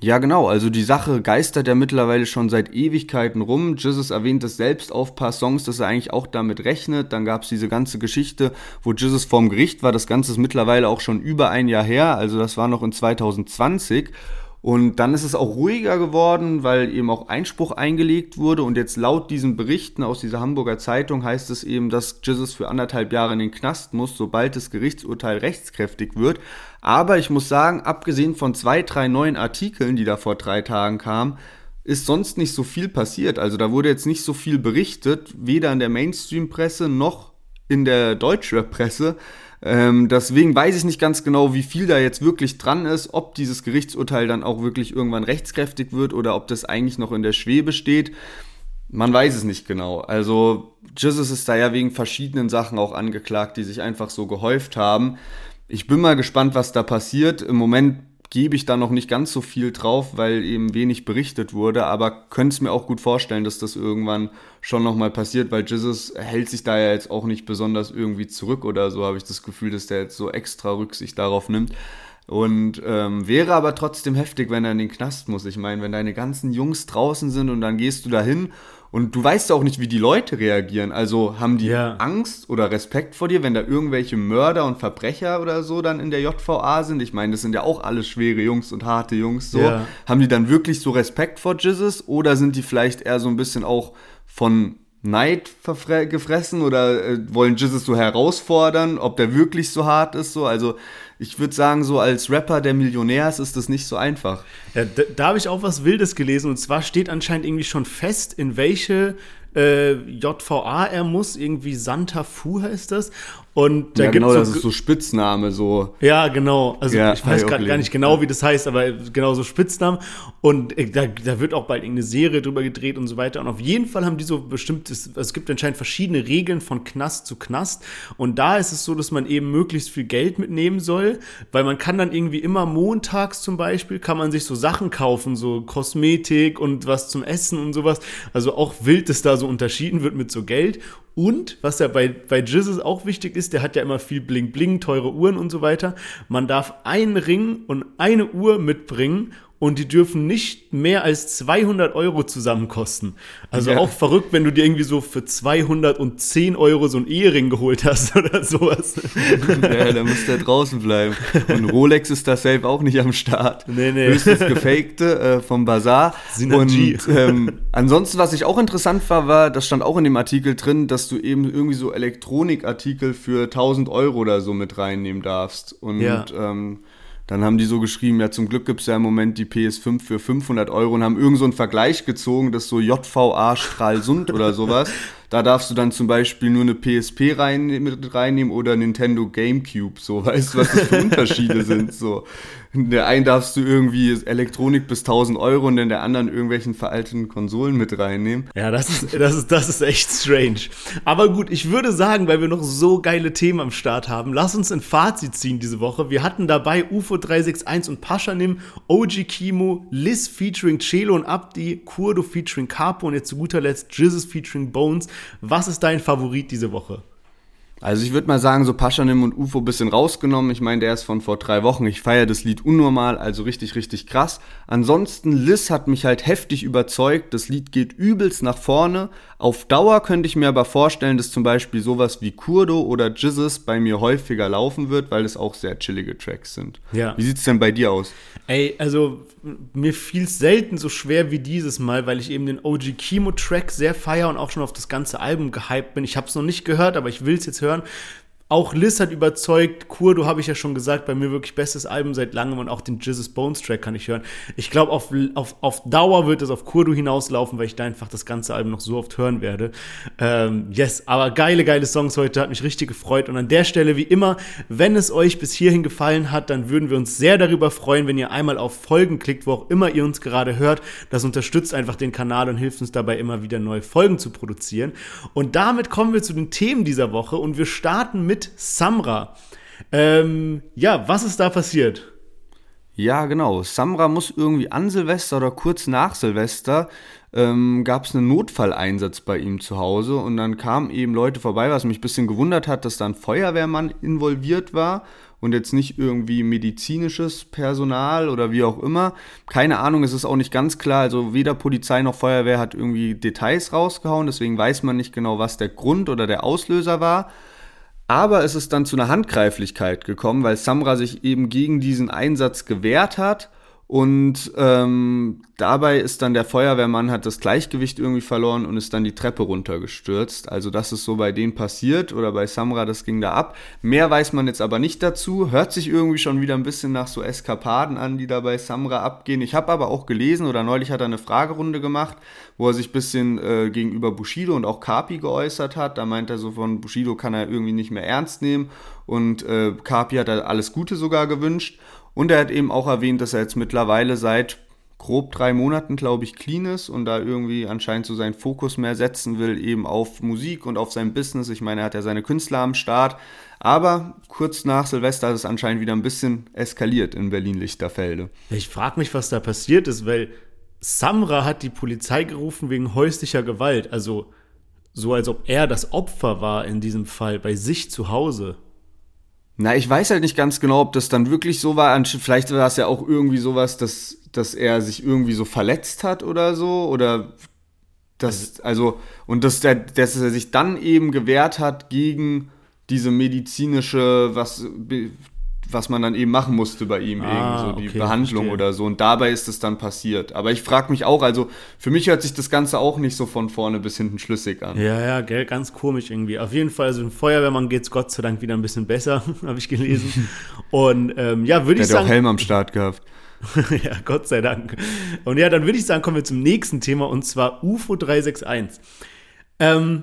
Speaker 1: Ja, genau. Also die Sache geistert ja mittlerweile schon seit Ewigkeiten rum. Jesus erwähnt es selbst auf paar Songs, dass er eigentlich auch damit rechnet. Dann gab es diese ganze Geschichte, wo Jesus vorm Gericht war. Das Ganze ist mittlerweile auch schon über ein Jahr her. Also das war noch in 2020. Und dann ist es auch ruhiger geworden, weil eben auch Einspruch eingelegt wurde. Und jetzt laut diesen Berichten aus dieser Hamburger Zeitung heißt es eben, dass Jesus für anderthalb Jahre in den Knast muss, sobald das Gerichtsurteil rechtskräftig wird. Aber ich muss sagen, abgesehen von zwei, drei neuen Artikeln, die da vor drei Tagen kamen, ist sonst nicht so viel passiert. Also da wurde jetzt nicht so viel berichtet, weder in der Mainstream-Presse noch in der Deutschrap-Presse. Ähm, deswegen weiß ich nicht ganz genau, wie viel da jetzt wirklich dran ist, ob dieses Gerichtsurteil dann auch wirklich irgendwann rechtskräftig wird oder ob das eigentlich noch in der Schwebe steht. Man weiß es nicht genau. Also Jesus ist da ja wegen verschiedenen Sachen auch angeklagt, die sich einfach so gehäuft haben. Ich bin mal gespannt, was da passiert. Im Moment gebe ich da noch nicht ganz so viel drauf, weil eben wenig berichtet wurde, aber könnte es mir auch gut vorstellen, dass das irgendwann schon nochmal passiert, weil Jesus hält sich da ja jetzt auch nicht besonders irgendwie zurück oder so, habe ich das Gefühl, dass der jetzt so extra Rücksicht darauf nimmt. Und ähm, wäre aber trotzdem heftig, wenn er in den Knast muss. Ich meine, wenn deine ganzen Jungs draußen sind und dann gehst du da hin und du weißt auch nicht, wie die Leute reagieren. Also haben die
Speaker 2: Ja.
Speaker 1: Angst oder Respekt vor dir, wenn da irgendwelche Mörder und Verbrecher oder so dann in der JVA sind? Ich meine, das sind ja auch alles schwere Jungs und harte Jungs. So.
Speaker 2: Ja.
Speaker 1: Haben die dann wirklich so Respekt vor Jesus oder sind die vielleicht eher so ein bisschen auch von Neid gefressen oder äh, wollen Jesus so herausfordern, ob der wirklich so hart ist? So? Also ich würde sagen, so als Rapper, der Millionär ist, ist das nicht so einfach.
Speaker 2: Ja, da, da habe ich auch was Wildes gelesen. Und zwar steht anscheinend irgendwie schon fest, in welche äh, JVA er muss. Irgendwie Santa Fu heißt das. Und da
Speaker 1: ja, genau,
Speaker 2: so
Speaker 1: das ist so Spitzname, so.
Speaker 2: Ja, genau. Also
Speaker 1: Ja,
Speaker 2: ich weiß gerade gar nicht genau, wie das heißt, aber genau so Spitznamen. Und äh, da, da wird auch bald irgendeine Serie drüber gedreht und so weiter. Und auf jeden Fall haben die so bestimmtes, also es gibt anscheinend verschiedene Regeln von Knast zu Knast. Und da ist es so, dass man eben möglichst viel Geld mitnehmen soll, weil man kann dann irgendwie immer montags zum Beispiel, kann man sich so Sachen kaufen, so Kosmetik und was zum Essen und sowas. Also auch wild, dass da so unterschieden wird mit so Geld. Und was ja bei, bei Jesus auch wichtig ist, der hat ja immer viel Bling Bling, teure Uhren und so weiter. Man darf einen Ring und eine Uhr mitbringen und die dürfen nicht mehr als 200 Euro zusammen kosten. Also
Speaker 1: Ja.
Speaker 2: auch verrückt, wenn du dir irgendwie so für 210 Euro so ein Ehering geholt hast oder sowas.
Speaker 1: Ja, da muss der draußen bleiben. Und Rolex ist da safe auch nicht am Start.
Speaker 2: Nee, nee.
Speaker 1: Höchstens gefakte äh, vom Bazar.
Speaker 2: Synergie.
Speaker 1: Und ähm, ansonsten, was ich auch interessant war, war, das stand auch in dem Artikel drin, dass du eben irgendwie so Elektronikartikel für 1000 Euro oder so mit reinnehmen darfst. Und
Speaker 2: Ja.
Speaker 1: ähm, dann haben die so geschrieben, ja zum Glück gibt es ja im Moment die PS5 für 500 Euro und haben irgend so einen Vergleich gezogen, das so JVA Stralsund oder sowas. Da darfst du dann zum Beispiel nur eine PSP rein, mit reinnehmen oder Nintendo GameCube. So, weißt du, was das für Unterschiede sind? So, in der einen darfst du irgendwie Elektronik bis 1000 Euro und in der anderen irgendwelchen veralteten Konsolen mit reinnehmen.
Speaker 2: Ja, das ist, das ist, das ist echt strange. Aber gut, ich würde sagen, weil wir noch so geile Themen am Start haben, lass uns ein Fazit ziehen diese Woche. Wir hatten dabei UFO 361 und Paschanim, OG Kimo, Liz featuring Celo und Abdi, Kurdo featuring Capo und jetzt zu guter Letzt Jizzes featuring Bones. Was ist dein Favorit diese Woche?
Speaker 1: Also ich würde mal sagen, so Paschanim und UFO bisschen rausgenommen. Ich meine, der ist von vor drei Wochen. Ich feiere das Lied unnormal, also richtig, richtig krass. Ansonsten, Liz hat mich halt heftig überzeugt. Das Lied geht übelst nach vorne. Auf Dauer könnte ich mir aber vorstellen, dass zum Beispiel sowas wie Kurdo oder Jizzes bei mir häufiger laufen wird, weil es auch sehr chillige Tracks sind.
Speaker 2: Ja.
Speaker 1: Wie sieht's denn bei dir aus?
Speaker 2: Ey, also mir fiel es selten so schwer wie dieses Mal, weil ich eben den OG Kimo Track sehr feier und auch schon auf das ganze Album gehypt bin. Ich habe es noch nicht gehört, aber ich will es jetzt hören. Auch Liz hat überzeugt, Kurdo habe ich ja schon gesagt, bei mir wirklich bestes Album seit langem und auch den Jizzes Bones Track kann ich hören. Ich glaube, auf, auf, auf Dauer wird es auf Kurdo hinauslaufen, weil ich da einfach das ganze Album noch so oft hören werde. Ähm, yes, aber geile, geile Songs heute, hat mich richtig gefreut. Und an der Stelle, wie immer, wenn es euch bis hierhin gefallen hat, dann würden wir uns sehr darüber freuen, wenn ihr einmal auf Folgen klickt, wo auch immer ihr uns gerade hört. Das unterstützt einfach den Kanal und hilft uns dabei, immer wieder neue Folgen zu produzieren. Und damit kommen wir zu den Themen dieser Woche und wir starten mit Samra. Ähm, ja, was ist da passiert?
Speaker 1: Ja, genau. Samra muss irgendwie an Silvester oder kurz nach Silvester ähm, gab es einen Notfalleinsatz bei ihm zu Hause und dann kamen eben Leute vorbei, was mich ein bisschen gewundert hat, dass da ein Feuerwehrmann involviert war und jetzt nicht irgendwie medizinisches Personal oder wie auch immer. Keine Ahnung, es ist auch nicht ganz klar. Also weder Polizei noch Feuerwehr hat irgendwie Details rausgehauen, deswegen weiß man nicht genau, was der Grund oder der Auslöser war. Aber es ist dann zu einer Handgreiflichkeit gekommen, weil Samra sich eben gegen diesen Einsatz gewehrt hat. Und ähm, dabei ist dann der Feuerwehrmann, hat das Gleichgewicht irgendwie verloren und ist dann die Treppe runtergestürzt. Also das ist so bei denen passiert oder bei Samra, das ging da ab. Mehr weiß man jetzt aber nicht dazu. Hört sich irgendwie schon wieder ein bisschen nach so Eskapaden an, die da bei Samra abgehen. Ich habe aber auch gelesen oder neulich hat er eine Fragerunde gemacht, wo er sich ein bisschen äh, gegenüber Bushido und auch Kapi geäußert hat. Da meint er so von Bushido kann er irgendwie nicht mehr ernst nehmen und äh, Kapi hat er alles Gute sogar gewünscht. Und er hat eben auch erwähnt, dass er jetzt mittlerweile seit grob drei Monaten, glaube ich, clean ist und da irgendwie anscheinend so seinen Fokus mehr setzen will, eben auf Musik und auf sein Business. Ich meine, er hat ja seine Künstler am Start. Aber kurz nach Silvester ist es anscheinend wieder ein bisschen eskaliert in Berlin-Lichterfelde.
Speaker 2: Ich frage mich, was da passiert ist, weil Samra hat die Polizei gerufen wegen häuslicher Gewalt. Also so, als ob er das Opfer war in diesem Fall bei sich zu Hause.
Speaker 1: Na, ich weiß halt nicht ganz genau, ob das dann wirklich so war. Vielleicht war es ja auch irgendwie sowas, dass, dass er sich irgendwie so verletzt hat oder so. Oder das, also, und dass, der, dass er sich dann eben gewehrt hat gegen diese medizinische, was, was man dann eben machen musste bei ihm,
Speaker 2: Ah,
Speaker 1: eben, so die
Speaker 2: okay,
Speaker 1: Behandlung
Speaker 2: verstehe.
Speaker 1: oder so. Und dabei ist es dann passiert. Aber ich frage mich auch, also für mich hört sich das Ganze auch nicht so von vorne bis hinten schlüssig an.
Speaker 2: Ja, ja, gell, ganz komisch irgendwie. Auf jeden Fall, also dem Feuerwehrmann geht's Gott sei Dank wieder ein bisschen besser, habe ich gelesen. Und ähm, ja, würde
Speaker 1: Der
Speaker 2: ich
Speaker 1: hat ja auch
Speaker 2: sagen.
Speaker 1: Helm am Start gehabt.
Speaker 2: ja, Gott sei Dank. Und ja, dann würde ich sagen, kommen wir zum nächsten Thema und zwar UFO 361. Ähm,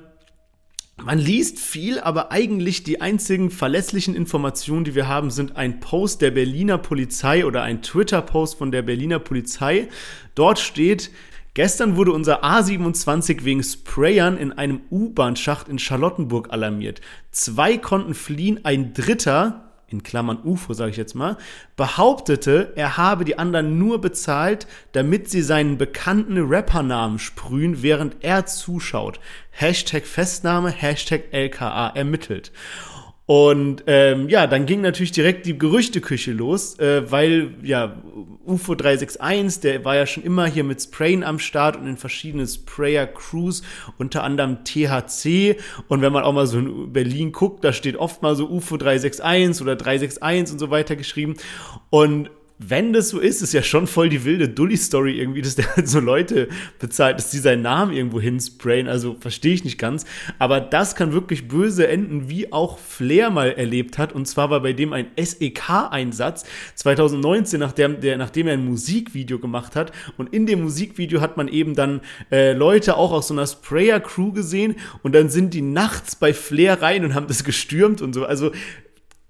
Speaker 2: man liest viel, aber eigentlich die einzigen verlässlichen Informationen, die wir haben, sind ein Post der Berliner Polizei oder ein Twitter-Post von der Berliner Polizei. Dort steht, Gestern wurde unser A27 wegen Sprayern in einem U-Bahn-Schacht in Charlottenburg alarmiert. Zwei konnten fliehen, ein dritter, in Klammern UFO sage ich jetzt mal, behauptete, er habe die anderen nur bezahlt, damit sie seinen bekannten Rappernamen sprühen, während er zuschaut. Hashtag Festnahme, Hashtag LKA ermittelt. Und ähm, ja, dann ging natürlich direkt die Gerüchteküche los, äh, weil ja UFO 361, der war ja schon immer hier mit Sprayen am Start und in verschiedenen Sprayer-Crews, unter anderem THC. Und wenn man auch mal so in Berlin guckt, da steht oft mal so UFO 361 oder 361 und so weiter geschrieben. Und wenn das so ist, ist ja schon voll die wilde Dully-Story irgendwie, dass der halt so Leute bezahlt, dass die seinen Namen irgendwo hinsprayen. Also verstehe ich nicht ganz. Aber das kann wirklich böse enden, wie auch Flair mal erlebt hat. Und zwar war bei dem ein SEK-Einsatz 2019, nachdem, der, nachdem er ein Musikvideo gemacht hat. Und in dem Musikvideo hat man eben dann äh, Leute auch aus so einer Sprayer-Crew gesehen. Und dann sind die nachts bei Flair rein und haben das gestürmt und so. Also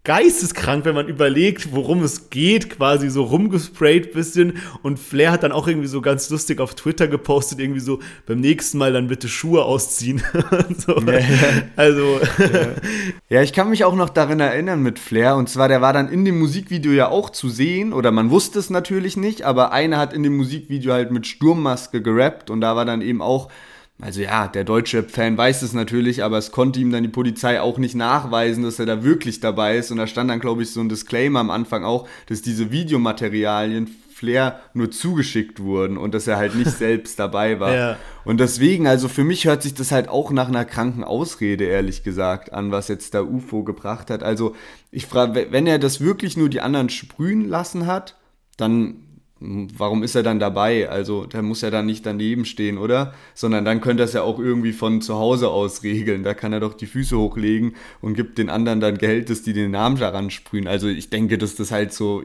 Speaker 2: geisteskrank, wenn man überlegt, worum es geht, quasi so rumgesprayt bisschen und Flair hat dann auch irgendwie so ganz lustig auf Twitter gepostet, irgendwie so beim nächsten Mal dann bitte Schuhe ausziehen. so. ja, ja. Also
Speaker 1: ja. ja, ich kann mich auch noch daran erinnern mit Flair und zwar der war dann in dem Musikvideo ja auch zu sehen oder man wusste es natürlich nicht, aber einer hat in dem Musikvideo halt mit Sturmmaske gerappt und da war dann eben auch also ja, der deutsche Fan weiß es natürlich, aber es konnte ihm dann die Polizei auch nicht nachweisen, dass er da wirklich dabei ist. Und da stand dann, glaube ich, so ein Disclaimer am Anfang auch, dass diese Videomaterialien Flair nur zugeschickt wurden und dass er halt nicht selbst dabei war. Ja. Und deswegen, also für mich hört sich das halt auch nach einer kranken Ausrede, ehrlich gesagt, an, was jetzt der UFO gebracht hat. Also ich frage, wenn er das wirklich nur die anderen sprühen lassen hat, dann warum ist er dann dabei? Also, der muss ja dann nicht daneben stehen, oder? Sondern dann könnte er es ja auch irgendwie von zu Hause aus regeln. Da kann er doch die Füße hochlegen und gibt den anderen dann Geld, dass die den Namen daran sprühen. Also, ich denke, dass das halt so,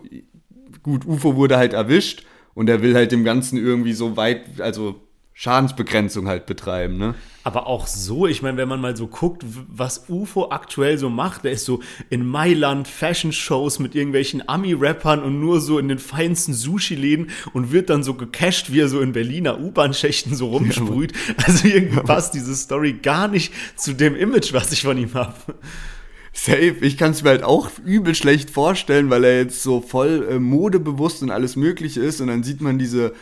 Speaker 1: gut, UFO wurde halt erwischt und er will halt dem Ganzen irgendwie so weit, also Schadensbegrenzung halt betreiben, ne?
Speaker 2: Aber auch so, ich meine, wenn man mal so guckt, was UFO aktuell so macht, der ist so in Mailand Fashion-Shows mit irgendwelchen Ami-Rappern und nur so in den feinsten Sushi-Läden und wird dann so gecasht, wie er so in Berliner U-Bahn-Schächten so rumsprüht. Also irgendwie passt diese Story gar nicht zu dem Image, was ich von ihm habe.
Speaker 1: Safe, ich kann es mir halt auch übel schlecht vorstellen, weil er jetzt so voll äh, modebewusst und alles Mögliche ist und dann sieht man diese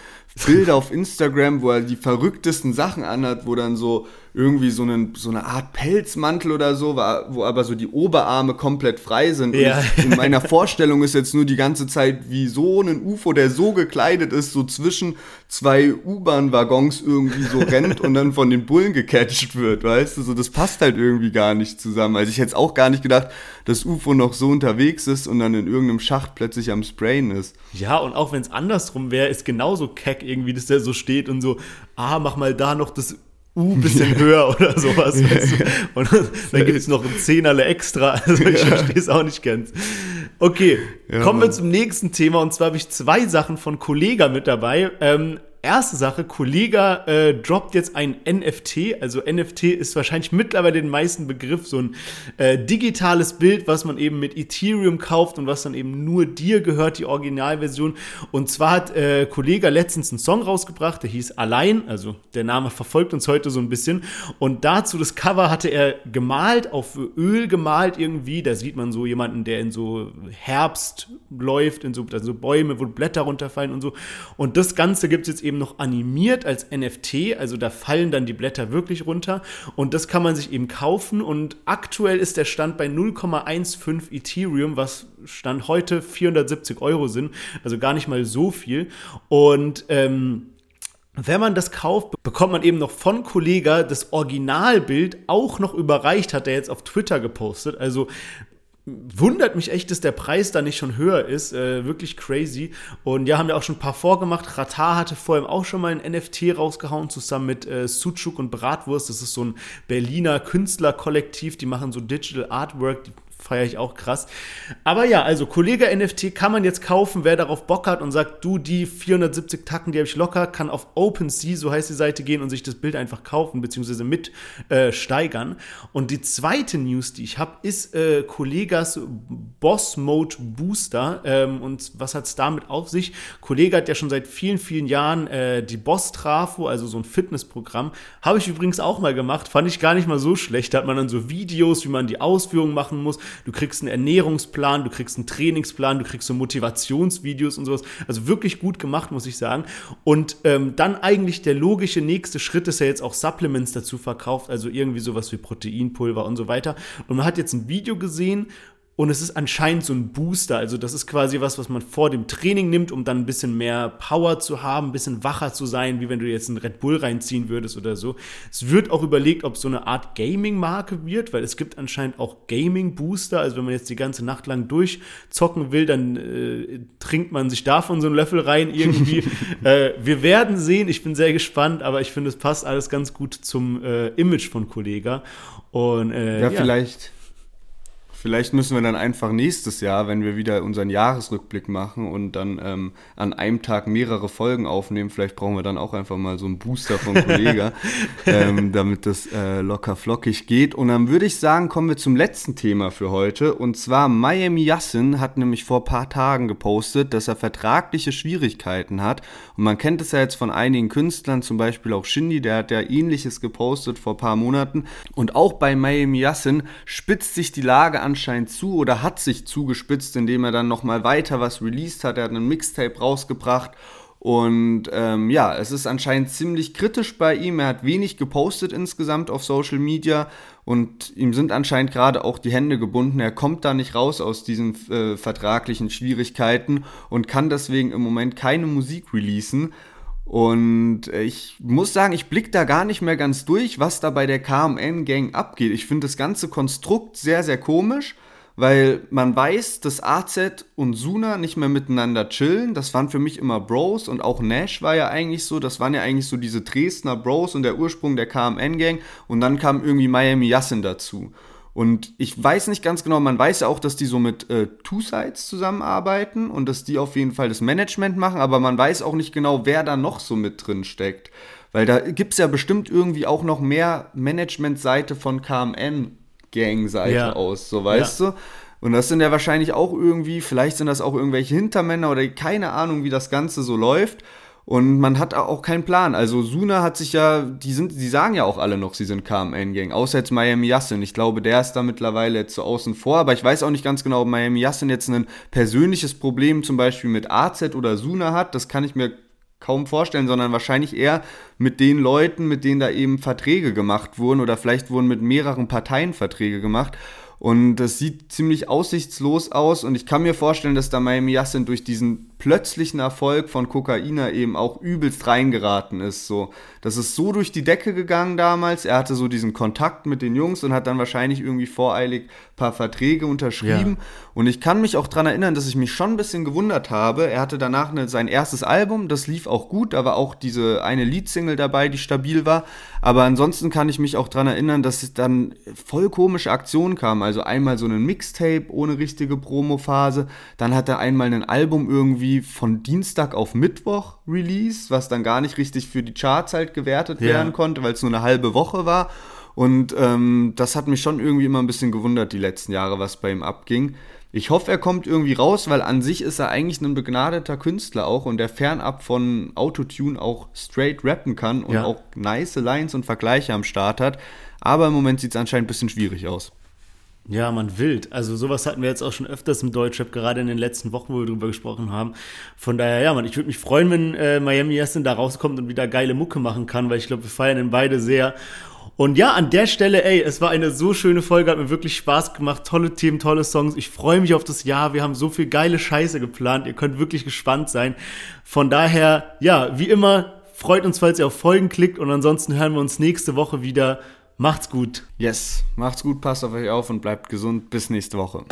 Speaker 1: Bilder auf Instagram, wo er die verrücktesten Sachen anhat, wo dann so irgendwie so, einen, so eine Art Pelzmantel oder so, wo aber so die Oberarme komplett frei sind. Ja. Ich, in meiner Vorstellung ist jetzt nur die ganze Zeit wie so ein UFO, der so gekleidet ist, so zwischen zwei U-Bahn-Waggons irgendwie so rennt und dann von den Bullen gecatcht wird, weißt du? So, das passt halt irgendwie gar nicht zusammen. Also ich hätte auch gar nicht gedacht, dass UFO noch so unterwegs ist und dann in irgendeinem Schacht plötzlich am Sprayen ist.
Speaker 2: Ja, und auch wenn es andersrum wäre, ist genauso keck irgendwie, dass der so steht und so, ah, mach mal da noch das U bisschen höher oder sowas. Weißt du? Und dann gibt es noch ein Zehnerle extra. Also ich verstehe es auch nicht ganz. Okay, kommen wir zum nächsten Thema. Und zwar habe ich zwei Sachen von Kollega mit dabei. Ähm, erste Sache, Kollega äh, droppt jetzt ein NFT. Also NFT ist wahrscheinlich mittlerweile den meisten Begriff so ein äh, digitales Bild, was man eben mit Ethereum kauft und was dann eben nur dir gehört, die Originalversion. Und zwar hat äh, Kollega letztens einen Song rausgebracht, der hieß Allein. Also der Name verfolgt uns heute so ein bisschen. Und dazu das Cover hatte er gemalt, auf Öl gemalt irgendwie. Da sieht man so jemanden, der in so Herbst läuft, in so, also Bäume, wo Blätter runterfallen und so. Und das Ganze gibt es jetzt eben eben noch animiert als NFT, also da fallen dann die Blätter wirklich runter. Und das kann man sich eben kaufen. Und aktuell ist der Stand bei 0,15 Ethereum, was Stand heute 470 Euro sind, also gar nicht mal so viel. Und ähm, wenn man das kauft, bekommt man eben noch von Kollega das Originalbild auch noch überreicht, hat er jetzt auf Twitter gepostet. Also wundert mich echt, dass der Preis da nicht schon höher ist. Äh, wirklich crazy. Und ja, haben wir auch schon ein paar vorgemacht. Ratar hatte vorher auch schon mal ein NFT rausgehauen, zusammen mit äh, Sucuk und Bratwurst. Das ist so ein Berliner Künstlerkollektiv, die machen so Digital Artwork. Die feiere ich auch krass. Aber ja, also Kollege NFT kann man jetzt kaufen, wer darauf Bock hat und sagt, du, die 470 Tacken, die habe ich locker, kann auf OpenSea, so heißt die Seite, gehen und sich das Bild einfach kaufen, beziehungsweise mit äh, steigern. Und die zweite News, die ich habe, ist äh, Kollegas Boss Mode Booster. Ähm, und was hat es damit auf sich? Kollege hat ja schon seit vielen, vielen Jahren äh, die Boss Trafo, also so ein Fitnessprogramm. Habe ich übrigens auch mal gemacht, fand ich gar nicht mal so schlecht. Da hat man dann so Videos, wie man die Ausführungen machen muss du kriegst einen Ernährungsplan, du kriegst einen Trainingsplan, du kriegst so Motivationsvideos und sowas. Also wirklich gut gemacht, muss ich sagen. Und ähm, dann eigentlich der logische nächste Schritt ist ja jetzt auch Supplements dazu verkauft, also irgendwie sowas wie Proteinpulver und so weiter. Und man hat jetzt ein Video gesehen, Und es ist anscheinend so ein Booster. Also, das ist quasi was, was man vor dem Training nimmt, um dann ein bisschen mehr Power zu haben, ein bisschen wacher zu sein, wie wenn du jetzt einen Red Bull reinziehen würdest oder so. Es wird auch überlegt, ob es so eine Art Gaming-Marke wird, weil es gibt anscheinend auch Gaming-Booster. Also, wenn man jetzt die ganze Nacht lang durchzocken will, dann äh, trinkt man sich davon so einen Löffel rein irgendwie. äh, wir werden sehen. Ich bin sehr gespannt, aber ich finde, es passt alles ganz gut zum äh, Image von Kollega. Und, äh,
Speaker 1: ja, ja, vielleicht Vielleicht müssen wir dann einfach nächstes Jahr, wenn wir wieder unseren Jahresrückblick machen und dann ähm, an einem Tag mehrere Folgen aufnehmen, vielleicht brauchen wir dann auch einfach mal so einen Booster von Kollega, ähm, damit das äh, locker flockig geht. Und dann würde ich sagen, kommen wir zum letzten Thema für heute. Und zwar Miami Yassin hat nämlich vor ein paar Tagen gepostet, dass er vertragliche Schwierigkeiten hat. Und man kennt es ja jetzt von einigen Künstlern, zum Beispiel auch Shindy, der hat ja ähnliches gepostet vor ein paar Monaten. Und auch bei Miami Yassin spitzt sich die Lage an anscheinend zu oder hat sich zugespitzt, indem er dann nochmal weiter was released hat. Er hat einen Mixtape rausgebracht und ähm, ja, es ist anscheinend ziemlich kritisch bei ihm. Er hat wenig gepostet insgesamt auf Social Media und ihm sind anscheinend gerade auch die Hände gebunden. Er kommt da nicht raus aus diesen äh, vertraglichen Schwierigkeiten und kann deswegen im Moment keine Musik releasen. Und ich muss sagen, ich blicke da gar nicht mehr ganz durch, was da bei der KMN-Gang abgeht. Ich finde das ganze Konstrukt sehr, sehr komisch, weil man weiß, dass AZ und Suna nicht mehr miteinander chillen. Das waren für mich immer Bros und auch Nash war ja eigentlich so. Das waren ja eigentlich so diese Dresdner Bros und der Ursprung der KMN-Gang. Und dann kam irgendwie Miami Yassin dazu. Und ich weiß nicht ganz genau, man weiß ja auch, dass die so mit äh, Two Sides zusammenarbeiten und dass die auf jeden Fall das Management machen, aber man weiß auch nicht genau, wer da noch so mit drin steckt. Weil da gibt es ja bestimmt irgendwie auch noch mehr Management-Seite von KMN-Gang-Seite ja. aus, so weißt ja. du? Und das sind ja wahrscheinlich auch irgendwie, vielleicht sind das auch irgendwelche Hintermänner oder keine Ahnung, wie das Ganze so läuft. Und man hat auch keinen Plan. Also Suna hat sich ja, die sind, die sagen ja auch alle noch, sie sind KMN-Gang, außer jetzt Miami Yassin. Ich glaube, der ist da mittlerweile jetzt so außen vor, aber ich weiß auch nicht ganz genau, ob Miami Yassin jetzt ein persönliches Problem zum Beispiel mit AZ oder Suna hat. Das kann ich mir kaum vorstellen, sondern wahrscheinlich eher mit den Leuten, mit denen da eben Verträge gemacht wurden oder vielleicht wurden mit mehreren Parteien Verträge gemacht. Und das sieht ziemlich aussichtslos aus und ich kann mir vorstellen, dass da Miami Yassin durch diesen plötzlichen Erfolg von Kokaina eben auch übelst reingeraten ist. So, das ist so durch die Decke gegangen damals. Er hatte so diesen Kontakt mit den Jungs und hat dann wahrscheinlich irgendwie voreilig ein paar Verträge unterschrieben. Ja. Und ich kann mich auch daran erinnern, dass ich mich schon ein bisschen gewundert habe. Er hatte danach eine, sein erstes Album, das lief auch gut. Da war auch diese eine Leadsingle dabei, die stabil war. Aber ansonsten kann ich mich auch daran erinnern, dass es dann voll komische Aktionen kamen. Also einmal so ein Mixtape ohne richtige Promophase. Dann hat er einmal ein Album irgendwie irgendwie von Dienstag auf Mittwoch Release, was dann gar nicht richtig für die Charts halt gewertet ja. werden konnte, weil es nur eine halbe Woche war. Und ähm, das hat mich schon irgendwie immer ein bisschen gewundert, die letzten Jahre, was bei ihm abging. Ich hoffe, er kommt irgendwie raus, weil an sich ist er eigentlich ein begnadeter Künstler auch und der fernab von Autotune auch straight rappen kann und ja. auch nice Lines und Vergleiche am Start hat. Aber im Moment sieht es anscheinend ein bisschen schwierig aus.
Speaker 2: Ja, man wild. Also sowas hatten wir jetzt auch schon öfters im Deutschrap, gerade in den letzten Wochen, wo wir drüber gesprochen haben. Von daher, ja, man, ich würde mich freuen, wenn äh, Miami Yassin da rauskommt und wieder geile Mucke machen kann, weil ich glaube, wir feiern ihn beide sehr. Und ja, an der Stelle, ey, es war eine so schöne Folge, hat mir wirklich Spaß gemacht. Tolle Themen, tolle Songs. Ich freue mich auf das Jahr. Wir haben so viel geile Scheiße geplant. Ihr könnt wirklich gespannt sein. Von daher, ja, wie immer, freut uns, falls ihr auf Folgen klickt. Und ansonsten hören wir uns nächste Woche wieder. Macht's gut.
Speaker 1: Yes, macht's gut, passt auf euch auf und bleibt gesund. Bis nächste Woche.